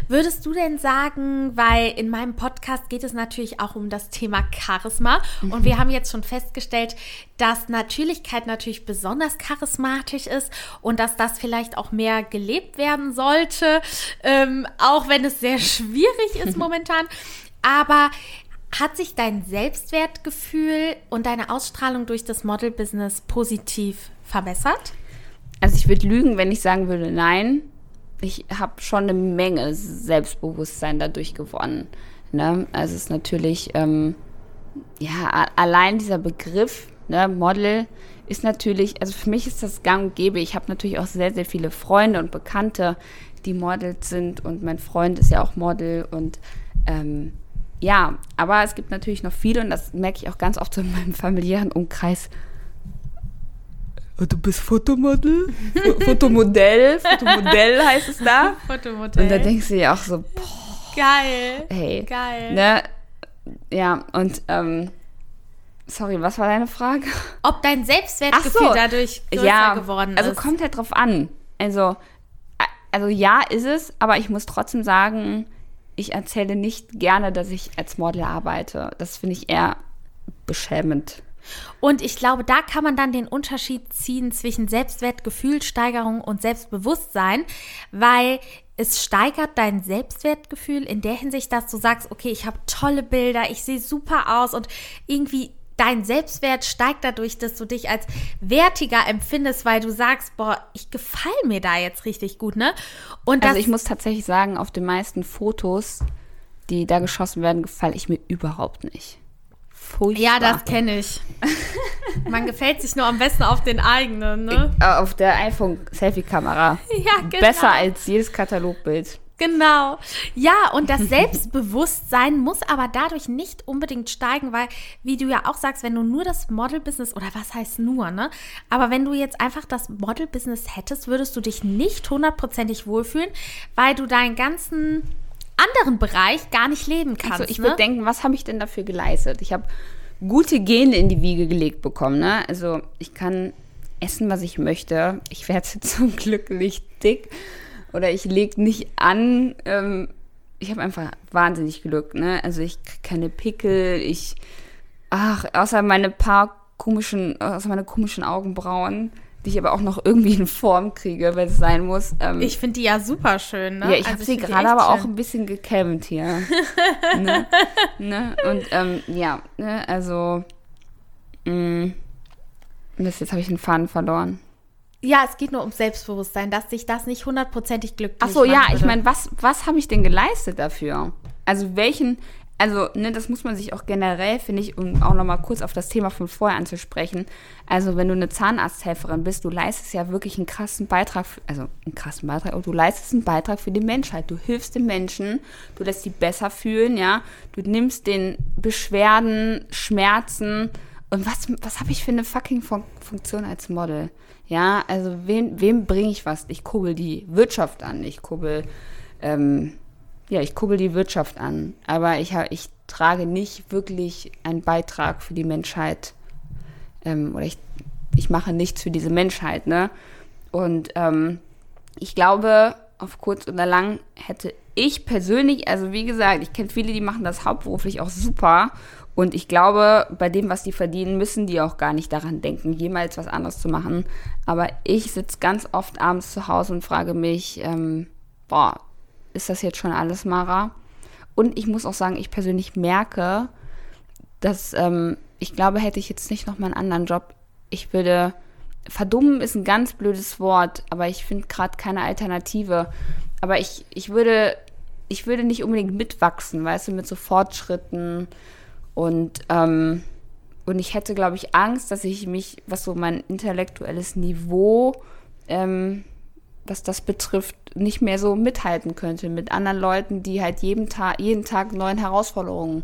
Würdest du denn sagen, weil in meinem Podcast geht es natürlich auch um das Thema Charisma mhm. und wir haben jetzt schon festgestellt, dass Natürlichkeit natürlich besonders charismatisch ist und dass das vielleicht auch mehr gelebt werden sollte, ähm, auch wenn es sehr schwierig ist momentan. Aber hat sich dein Selbstwertgefühl und deine Ausstrahlung durch das Model-Business positiv verbessert? Also ich würde lügen, wenn ich sagen würde, nein. Ich habe schon eine Menge Selbstbewusstsein dadurch gewonnen. Ne? Also es ist natürlich, ähm, ja, allein dieser Begriff, ne, Model, ist natürlich, also für mich ist das gang und gäbe. Ich habe natürlich auch sehr, sehr viele Freunde und Bekannte, die Models sind und mein Freund ist ja auch Model und ähm, ja, aber es gibt natürlich noch viele und das merke ich auch ganz oft in meinem familiären Umkreis. Du bist Fotomodel? Fotomodell? Fotomodell heißt es da. Fotomodell. Und da denkst du ja auch so, boah, Geil. hey. Geil. Ne? Ja, und ähm, sorry, was war deine Frage? Ob dein Selbstwertgefühl so. dadurch größer ja, geworden also ist. kommt halt drauf an. Also, a- also ja, ist es, aber ich muss trotzdem sagen, ich erzähle nicht gerne, dass ich als Model arbeite. Das finde ich eher beschämend. Und ich glaube, da kann man dann den Unterschied ziehen zwischen Selbstwertgefühlsteigerung und Selbstbewusstsein, weil es steigert dein Selbstwertgefühl in der Hinsicht, dass du sagst, okay, ich habe tolle Bilder, ich sehe super aus und irgendwie dein Selbstwert steigt dadurch, dass du dich als wertiger empfindest, weil du sagst, boah, ich gefall mir da jetzt richtig gut, ne? Und Also ich muss tatsächlich sagen, auf den meisten Fotos, die da geschossen werden, gefalle ich mir überhaupt nicht. Furchtbar. ja, das kenne ich. Man gefällt sich nur am besten auf den eigenen, ne? Äh, Auf der iPhone-Selfie-Kamera. Ja, genau. Besser als jedes Katalogbild. Genau. Ja, und das Selbstbewusstsein muss aber dadurch nicht unbedingt steigen, weil, wie du ja auch sagst, wenn du nur das Model-Business, oder was heißt nur, ne? Aber wenn du jetzt einfach das Model-Business hättest, würdest du dich nicht hundertprozentig wohlfühlen, weil du deinen ganzen anderen Bereich gar nicht leben kannst. Also ich ne? würde denken, was habe ich denn dafür geleistet? Ich habe gute Gene in die Wiege gelegt bekommen. Ne? Also ich kann essen, was ich möchte. Ich werde zum Glück nicht dick oder ich lege nicht an. Ähm, ich habe einfach wahnsinnig Glück. Ne? Also ich kriege keine Pickel. Ich, ach, außer meine paar komischen, außer meine komischen Augenbrauen, die ich aber auch noch irgendwie in Form kriege, wenn es sein muss. Ähm, Ich finde die ja super schön, ne? ja, ich Also habe sie gerade aber auch schön. ein bisschen gekämmt hier. ne? Ne? Und ähm, ja, ne? also mh, Mist, jetzt habe ich den Faden verloren. Ja, es geht nur um Selbstbewusstsein, dass dich das nicht hundertprozentig glücklich Ach so, ja, machen ich würde. meine, was, was habe ich denn geleistet dafür? Also welchen, also ne, das muss man sich auch generell, finde ich, um auch nochmal kurz auf das Thema von vorher anzusprechen. Also wenn du eine Zahnarzthelferin bist, du leistest ja wirklich einen krassen Beitrag, also einen krassen Beitrag, aber du leistest einen Beitrag für die Menschheit. Du hilfst den Menschen, du lässt sie besser fühlen, ja. Du nimmst den Beschwerden, Schmerzen und was, was habe ich für eine fucking Fun Funktion als Model? Ja, also wem, wem bringe ich was? Ich kurbel die Wirtschaft an, ich kurbel, ähm, ja, ich kurbel die Wirtschaft an. Aber ich, ich trage nicht wirklich einen Beitrag für die Menschheit. Ähm, oder ich, ich mache nichts für diese Menschheit, ne? Und ähm, ich glaube, auf kurz oder lang hätte ich persönlich, also wie gesagt, ich kenne viele, die machen das hauptberuflich auch super. Und ich glaube, bei dem, was die verdienen, müssen die auch gar nicht daran denken, jemals was anderes zu machen. Aber ich sitze ganz oft abends zu Hause und frage mich, ähm, boah, ist das jetzt schon alles, Mara? Und ich muss auch sagen, ich persönlich merke, dass ähm, ich glaube, hätte ich jetzt nicht noch mal einen anderen Job, ich würde verdummen ist ein ganz blödes Wort, aber ich finde gerade keine Alternative. Aber ich, ich würde ich würde nicht unbedingt mitwachsen, weißt du, mit so Fortschritten und ähm, und ich hätte, glaube ich, Angst, dass ich mich, was so mein intellektuelles Niveau, ähm, was das betrifft, nicht mehr so mithalten könnte mit anderen Leuten, die halt jeden Tag, jeden Tag neuen Herausforderungen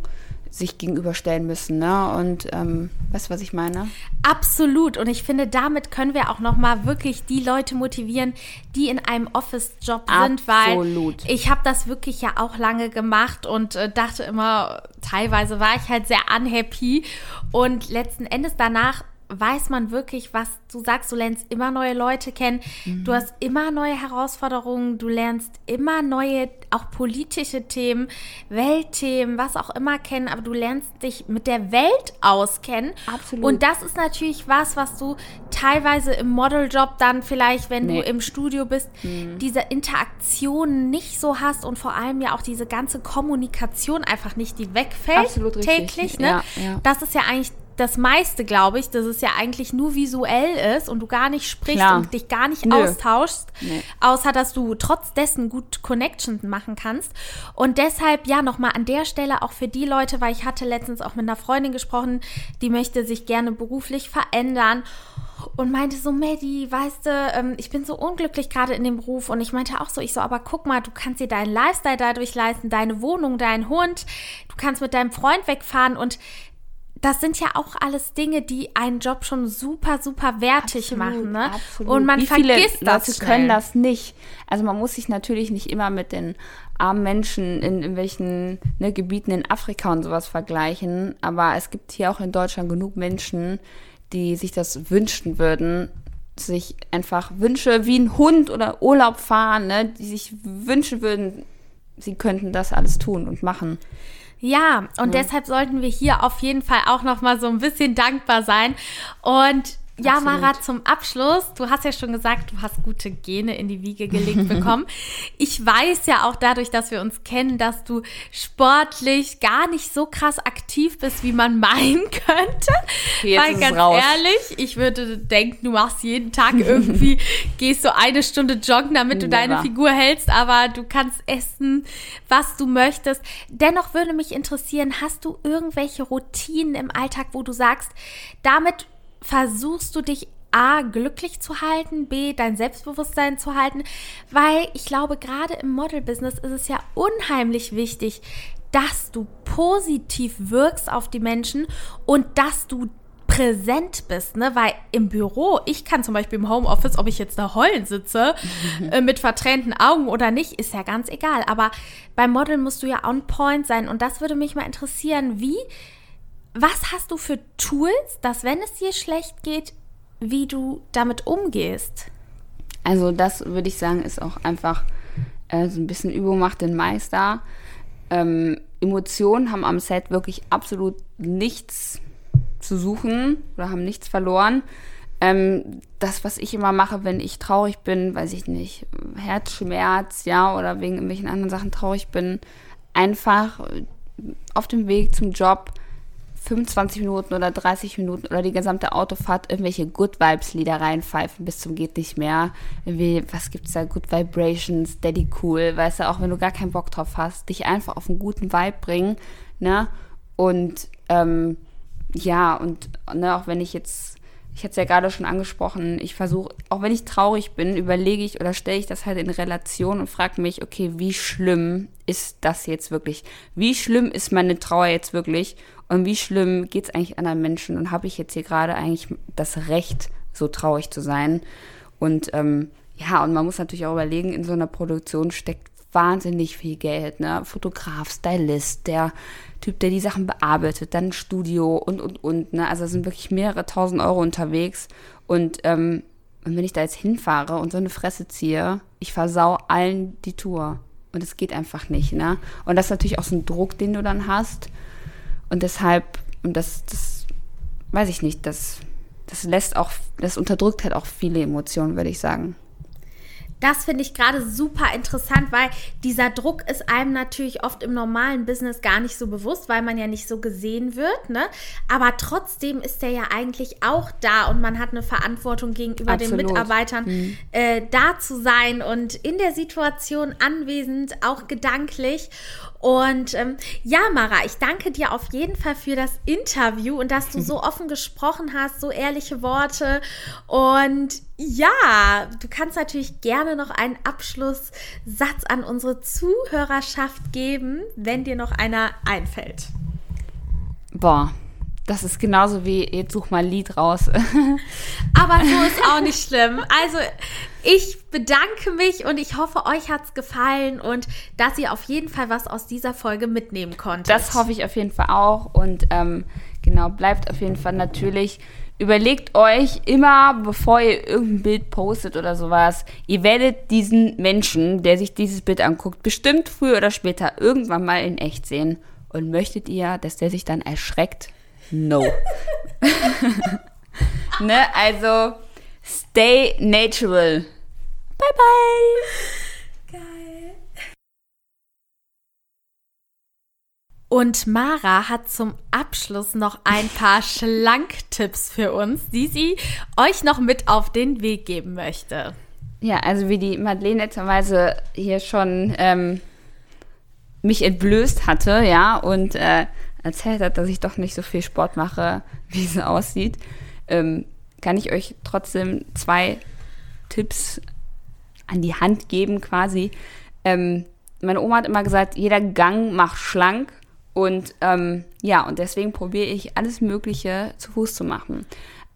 sich gegenüberstellen müssen. Ne? Und ähm, weißt du, was ich meine? Absolut. Und ich finde, damit können wir auch nochmal wirklich die Leute motivieren, die in einem Office-Job sind, weil ich habe das wirklich ja auch lange gemacht und äh, dachte immer, teilweise war ich halt sehr unhappy. Und letzten Endes danach weiß man wirklich, was du sagst. Du lernst immer neue Leute kennen. Du hast immer neue Herausforderungen. Du lernst immer neue, auch politische Themen, Weltthemen, was auch immer kennen. Aber du lernst dich mit der Welt auskennen. Absolut. Und das ist natürlich was, was du teilweise im Modeljob dann vielleicht, wenn Nee. du im Studio bist, diese Interaktion nicht so hast und vor allem ja auch diese ganze Kommunikation einfach nicht, die wegfällt Absolut richtig. täglich. Ne? Ja, ja. Das ist ja eigentlich das meiste, glaube ich, dass es ja eigentlich nur visuell ist und du gar nicht sprichst Klar. und dich gar nicht Nö. austauschst, Nee. außer dass du trotz dessen gut Connections machen kannst. Und deshalb, ja, nochmal an der Stelle auch für die Leute, weil ich hatte letztens auch mit einer Freundin gesprochen, die möchte sich gerne beruflich verändern. und meinte so, Maddie, weißt du, ähm, ich bin so unglücklich gerade in dem Beruf. Und ich meinte auch so, ich so, aber guck mal, du kannst dir deinen Lifestyle dadurch leisten, deine Wohnung, deinen Hund, du kannst mit deinem Freund wegfahren und das sind ja auch alles Dinge, die einen Job schon super, super wertig absolut, machen. Ne? Absolut. Und man Wie vergisst viele das. Leute können das nicht. Also man muss sich natürlich nicht immer mit den armen Menschen in irgendwelchen ne, Gebieten in Afrika und sowas vergleichen. Aber es gibt hier auch in Deutschland genug Menschen, die sich das wünschen würden, sich einfach Wünsche wie ein Hund oder Urlaub fahren, ne, die sich wünschen würden, sie könnten das alles tun und machen. Ja, und ja. deshalb sollten wir hier auf jeden Fall auch noch mal so ein bisschen dankbar sein und ja, Absolut. Mara, zum Abschluss, du hast ja schon gesagt, du hast gute Gene in die Wiege gelegt bekommen. ich weiß ja auch dadurch, dass wir uns kennen, dass du sportlich gar nicht so krass aktiv bist, wie man meinen könnte. Jetzt Weil ganz raus. ehrlich, ich würde denken, du machst jeden Tag irgendwie, gehst so eine Stunde joggen, damit du Never. deine Figur hältst, aber du kannst essen, was du möchtest. Dennoch würde mich interessieren, hast du irgendwelche Routinen im Alltag, wo du sagst, damit versuchst du dich A, glücklich zu halten, B, dein Selbstbewusstsein zu halten, weil ich glaube, gerade im Model-Business ist es ja unheimlich wichtig, dass du positiv wirkst auf die Menschen und dass du präsent bist, ne? Weil im Büro, ich kann zum Beispiel im Homeoffice, ob ich jetzt da heulen sitze, äh, mit vertränten Augen oder nicht, ist ja ganz egal. Aber beim Model musst du ja on point sein. Und das würde mich mal interessieren, wie was hast du für Tools, dass wenn es dir schlecht geht, wie du damit umgehst? Also das würde ich sagen, ist auch einfach äh, so ein bisschen Übung macht den Meister. Ähm, Emotionen haben am Set wirklich absolut nichts zu suchen oder haben nichts verloren. Ähm, das, was ich immer mache, wenn ich traurig bin, weiß ich nicht, Herzschmerz, ja, oder wegen irgendwelchen anderen Sachen traurig bin, einfach auf dem Weg zum Job 25 Minuten oder 30 Minuten oder die gesamte Autofahrt irgendwelche Good Vibes Lieder reinpfeifen bis zum geht nicht mehr. Irgendwie, was gibt's da? Good Vibrations, Daddy Cool, weißt du, auch wenn du gar keinen Bock drauf hast, dich einfach auf einen guten Vibe bringen, ne? Und ähm, ja, und ne, auch wenn ich jetzt ich hatte es ja gerade schon angesprochen, ich versuche, auch wenn ich traurig bin, überlege ich oder stelle ich das halt in Relation und frage mich, okay, wie schlimm ist das jetzt wirklich? Wie schlimm ist meine Trauer jetzt wirklich? Und wie schlimm geht es eigentlich anderen Menschen? Und habe ich jetzt hier gerade eigentlich das Recht, so traurig zu sein? Und ähm, ja, und man muss natürlich auch überlegen, in so einer Produktion steckt wahnsinnig viel Geld, ne? Fotograf, Stylist, der Typ, der die Sachen bearbeitet, dann Studio und, und, und, ne? Also sind wirklich mehrere tausend Euro unterwegs. Und, ähm, und wenn ich da jetzt hinfahre und so eine Fresse ziehe, ich versau allen die Tour. Und es geht einfach nicht, ne? Und das ist natürlich auch so ein Druck, den du dann hast. Und deshalb, und das, das weiß ich nicht, das, das lässt auch, das unterdrückt halt auch viele Emotionen, würde ich sagen. Das finde ich gerade super interessant, weil dieser Druck ist einem natürlich oft im normalen Business gar nicht so bewusst, weil man ja nicht so gesehen wird. Ne? Aber trotzdem ist der ja eigentlich auch da und man hat eine Verantwortung gegenüber Absolut. den Mitarbeitern, mhm. äh, da zu sein und in der Situation anwesend, auch gedanklich. Und ähm, ja, Mara, ich danke dir auf jeden Fall für das Interview und dass du so offen gesprochen hast, so ehrliche Worte. Und ja, du kannst natürlich gerne noch einen Abschlusssatz an unsere Zuhörerschaft geben, wenn dir noch einer einfällt. Boah, das ist genauso wie, jetzt such mal ein Lied raus. Aber so ist auch nicht schlimm. Also, ich bedanke mich und ich hoffe, euch hat es gefallen und dass ihr auf jeden Fall was aus dieser Folge mitnehmen konntet. Das hoffe ich auf jeden Fall auch. Und ähm, genau, bleibt auf jeden Fall natürlich. Überlegt euch immer, bevor ihr irgendein Bild postet oder sowas, ihr werdet diesen Menschen, der sich dieses Bild anguckt, bestimmt früher oder später irgendwann mal in echt sehen. Und möchtet ihr, dass der sich dann erschreckt? No. ne, also stay natural. Bye bye. Geil. Und Mara hat zum Abschluss noch ein paar Schlanktipps für uns, die sie euch noch mit auf den Weg geben möchte. Ja, also wie die Madeleine netterweise hier schon ähm, mich entblößt hatte, ja, und äh, erzählt hat, dass ich doch nicht so viel Sport mache, wie es aussieht, ähm, kann ich euch trotzdem zwei Tipps an die Hand geben quasi. Ähm, meine Oma hat immer gesagt, jeder Gang macht schlank. Und ähm, ja, und deswegen probiere ich alles Mögliche zu Fuß zu machen.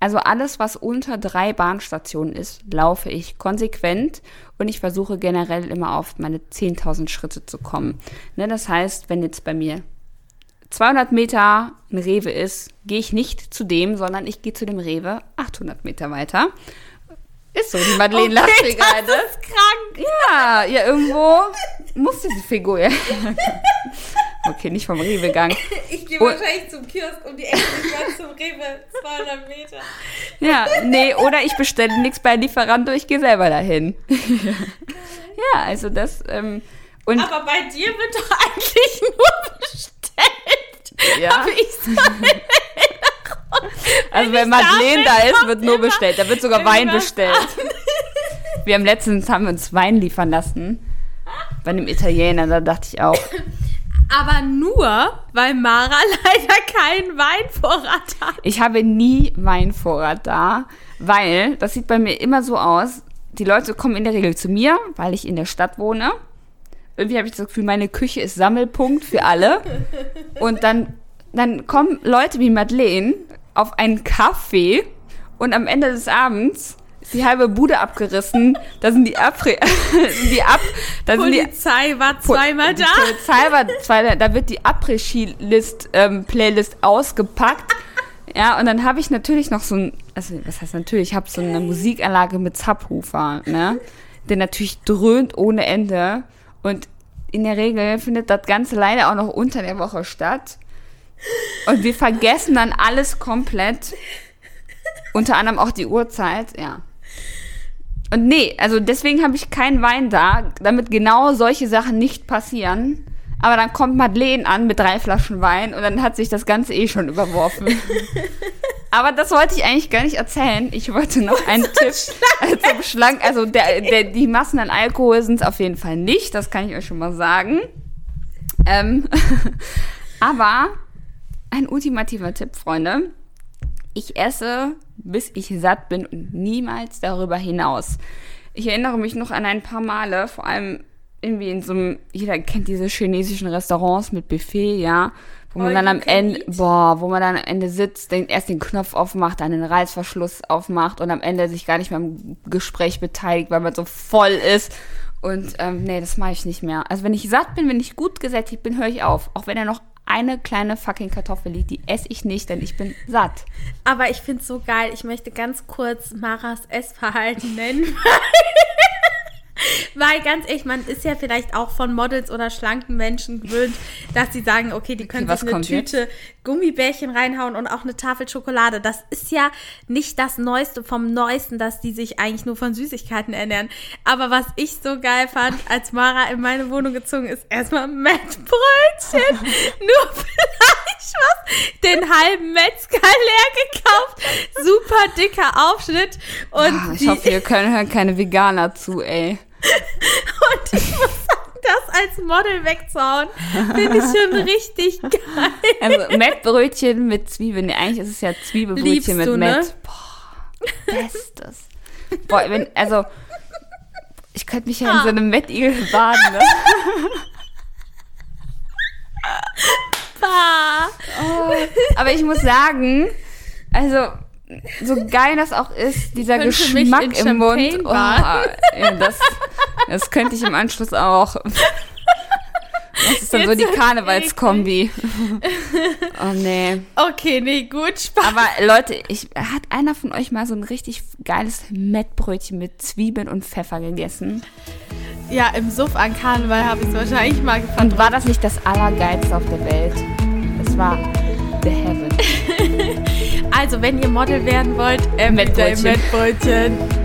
Also alles, was unter drei Bahnstationen ist, laufe ich konsequent und ich versuche generell immer auf meine 10.000 Schritte zu kommen. Ne, das heißt, wenn jetzt bei mir 200 Meter ein Rewe ist, gehe ich nicht zu dem, sondern ich gehe zu dem Rewe 800 Meter weiter. Ist so, die Madeleine okay, lacht gerade. Das ist krank. Ja, ja, irgendwo muss diese Figur ja. Okay, nicht vom Rewe gegangen. Ich gehe Und- wahrscheinlich zum Kiosk um die Ecke, mal zum Rewe, 200 Meter. Ja, nee, oder ich bestelle nichts bei Lieferando, ich gehe selber dahin. ja, also das, ähm, und Aber bei dir wird doch eigentlich nur bestellt. Ja. Hab ich so also wenn wenn Madeleine da ist, wird nur bestellt. Da wird sogar Wein bestellt. Wir haben letztens haben wir uns Wein liefern lassen. Bei einem Italiener, da dachte ich auch. Aber nur, weil Mara leider keinen Weinvorrat hat. Ich habe nie Weinvorrat da, weil das sieht bei mir immer so aus. Die Leute kommen in der Regel zu mir, weil ich in der Stadt wohne. Irgendwie habe ich das Gefühl, meine Küche ist Sammelpunkt für alle. Und dann, dann kommen Leute wie Madeleine auf einen Kaffee und am Ende des Abends ist die halbe Bude abgerissen. Da sind die sind die ab, da sind die Polizei war zweimal da. Polizei war zweimal, da wird die Après-Ski-List, ähm, Playlist ausgepackt. Ja, und dann habe ich natürlich noch so ein, also was heißt natürlich, ich habe so eine Musikanlage mit Subwoofer, ne? Der natürlich dröhnt ohne Ende. Und in der Regel findet das Ganze leider auch noch unter der Woche statt. Und wir vergessen dann alles komplett. Unter anderem auch die Uhrzeit, ja. Und nee, also deswegen habe ich keinen Wein da, damit genau solche Sachen nicht passieren. Aber dann kommt Madeleine an mit drei Flaschen Wein und dann hat sich das Ganze eh schon überworfen. Aber das wollte ich eigentlich gar nicht erzählen. Ich wollte noch einen Tipp zum Schlank. Also der, der, die Massen an Alkohol sind es auf jeden Fall nicht, das kann ich euch schon mal sagen. Ähm, aber ein ultimativer Tipp, Freunde. Ich esse, bis ich satt bin und niemals darüber hinaus. Ich erinnere mich noch an ein paar Male, vor allem irgendwie in so einem, jeder kennt diese chinesischen Restaurants mit Buffet, ja, wo man All dann am Ende, boah, wo man dann am Ende sitzt, den, erst den Knopf aufmacht, dann den Reißverschluss aufmacht und am Ende sich gar nicht mehr am Gespräch beteiligt, weil man so voll ist. Und ähm, nee, das mache ich nicht mehr. Also wenn ich satt bin, wenn ich gut gesättigt bin, höre ich auf. Auch wenn da noch eine kleine fucking Kartoffel liegt, die esse ich nicht, denn ich bin satt. Aber ich finde es so geil. Ich möchte ganz kurz Maras Essverhalten nennen. Weil ganz ehrlich, man ist ja vielleicht auch von Models oder schlanken Menschen gewöhnt, dass sie sagen, okay, die können was sich eine Tüte Gummibärchen reinhauen und auch eine Tafel Schokolade. Das ist ja nicht das Neueste vom Neuesten, dass die sich eigentlich nur von Süßigkeiten ernähren. Aber was ich so geil fand, als Mara in meine Wohnung gezogen ist, erstmal Mettbrötchen, nur Fleisch, was? Den halben Metzger leer gekauft, super dicker Aufschnitt und Ah, ich hoffe, ihr können hören keine Veganer zu, ey. Und ich muss sagen, das als Model wegzuhauen, finde ich schon richtig geil. Also Mettbrötchen mit Zwiebeln. Nee, eigentlich ist es ja Zwiebelbrötchen Liebst mit du, Mett. ne? Boah, bestes. Boah, wenn, also ich könnte mich ja in so einem Mettigel baden, ne? Bah. Aber ich muss sagen, also so geil das auch ist, dieser Geschmack im Mund. Champagne Oh, baden. ja, das, das könnte ich im Anschluss auch. Das ist dann so Jetzt die wird's Karnevalskombi. Oh nee. Okay, nee, gut, Spaß. Aber Leute, ich, hat einer von euch mal so ein richtig geiles Mettbrötchen mit Zwiebeln und Pfeffer gegessen? Ja, im Suff an Karneval habe ich es wahrscheinlich mal gefunden. Und war das nicht das Allergeilste auf der Welt? Es war the heaven. Also, wenn ihr Model werden wollt, äh, mit dem. Mettbrötchen.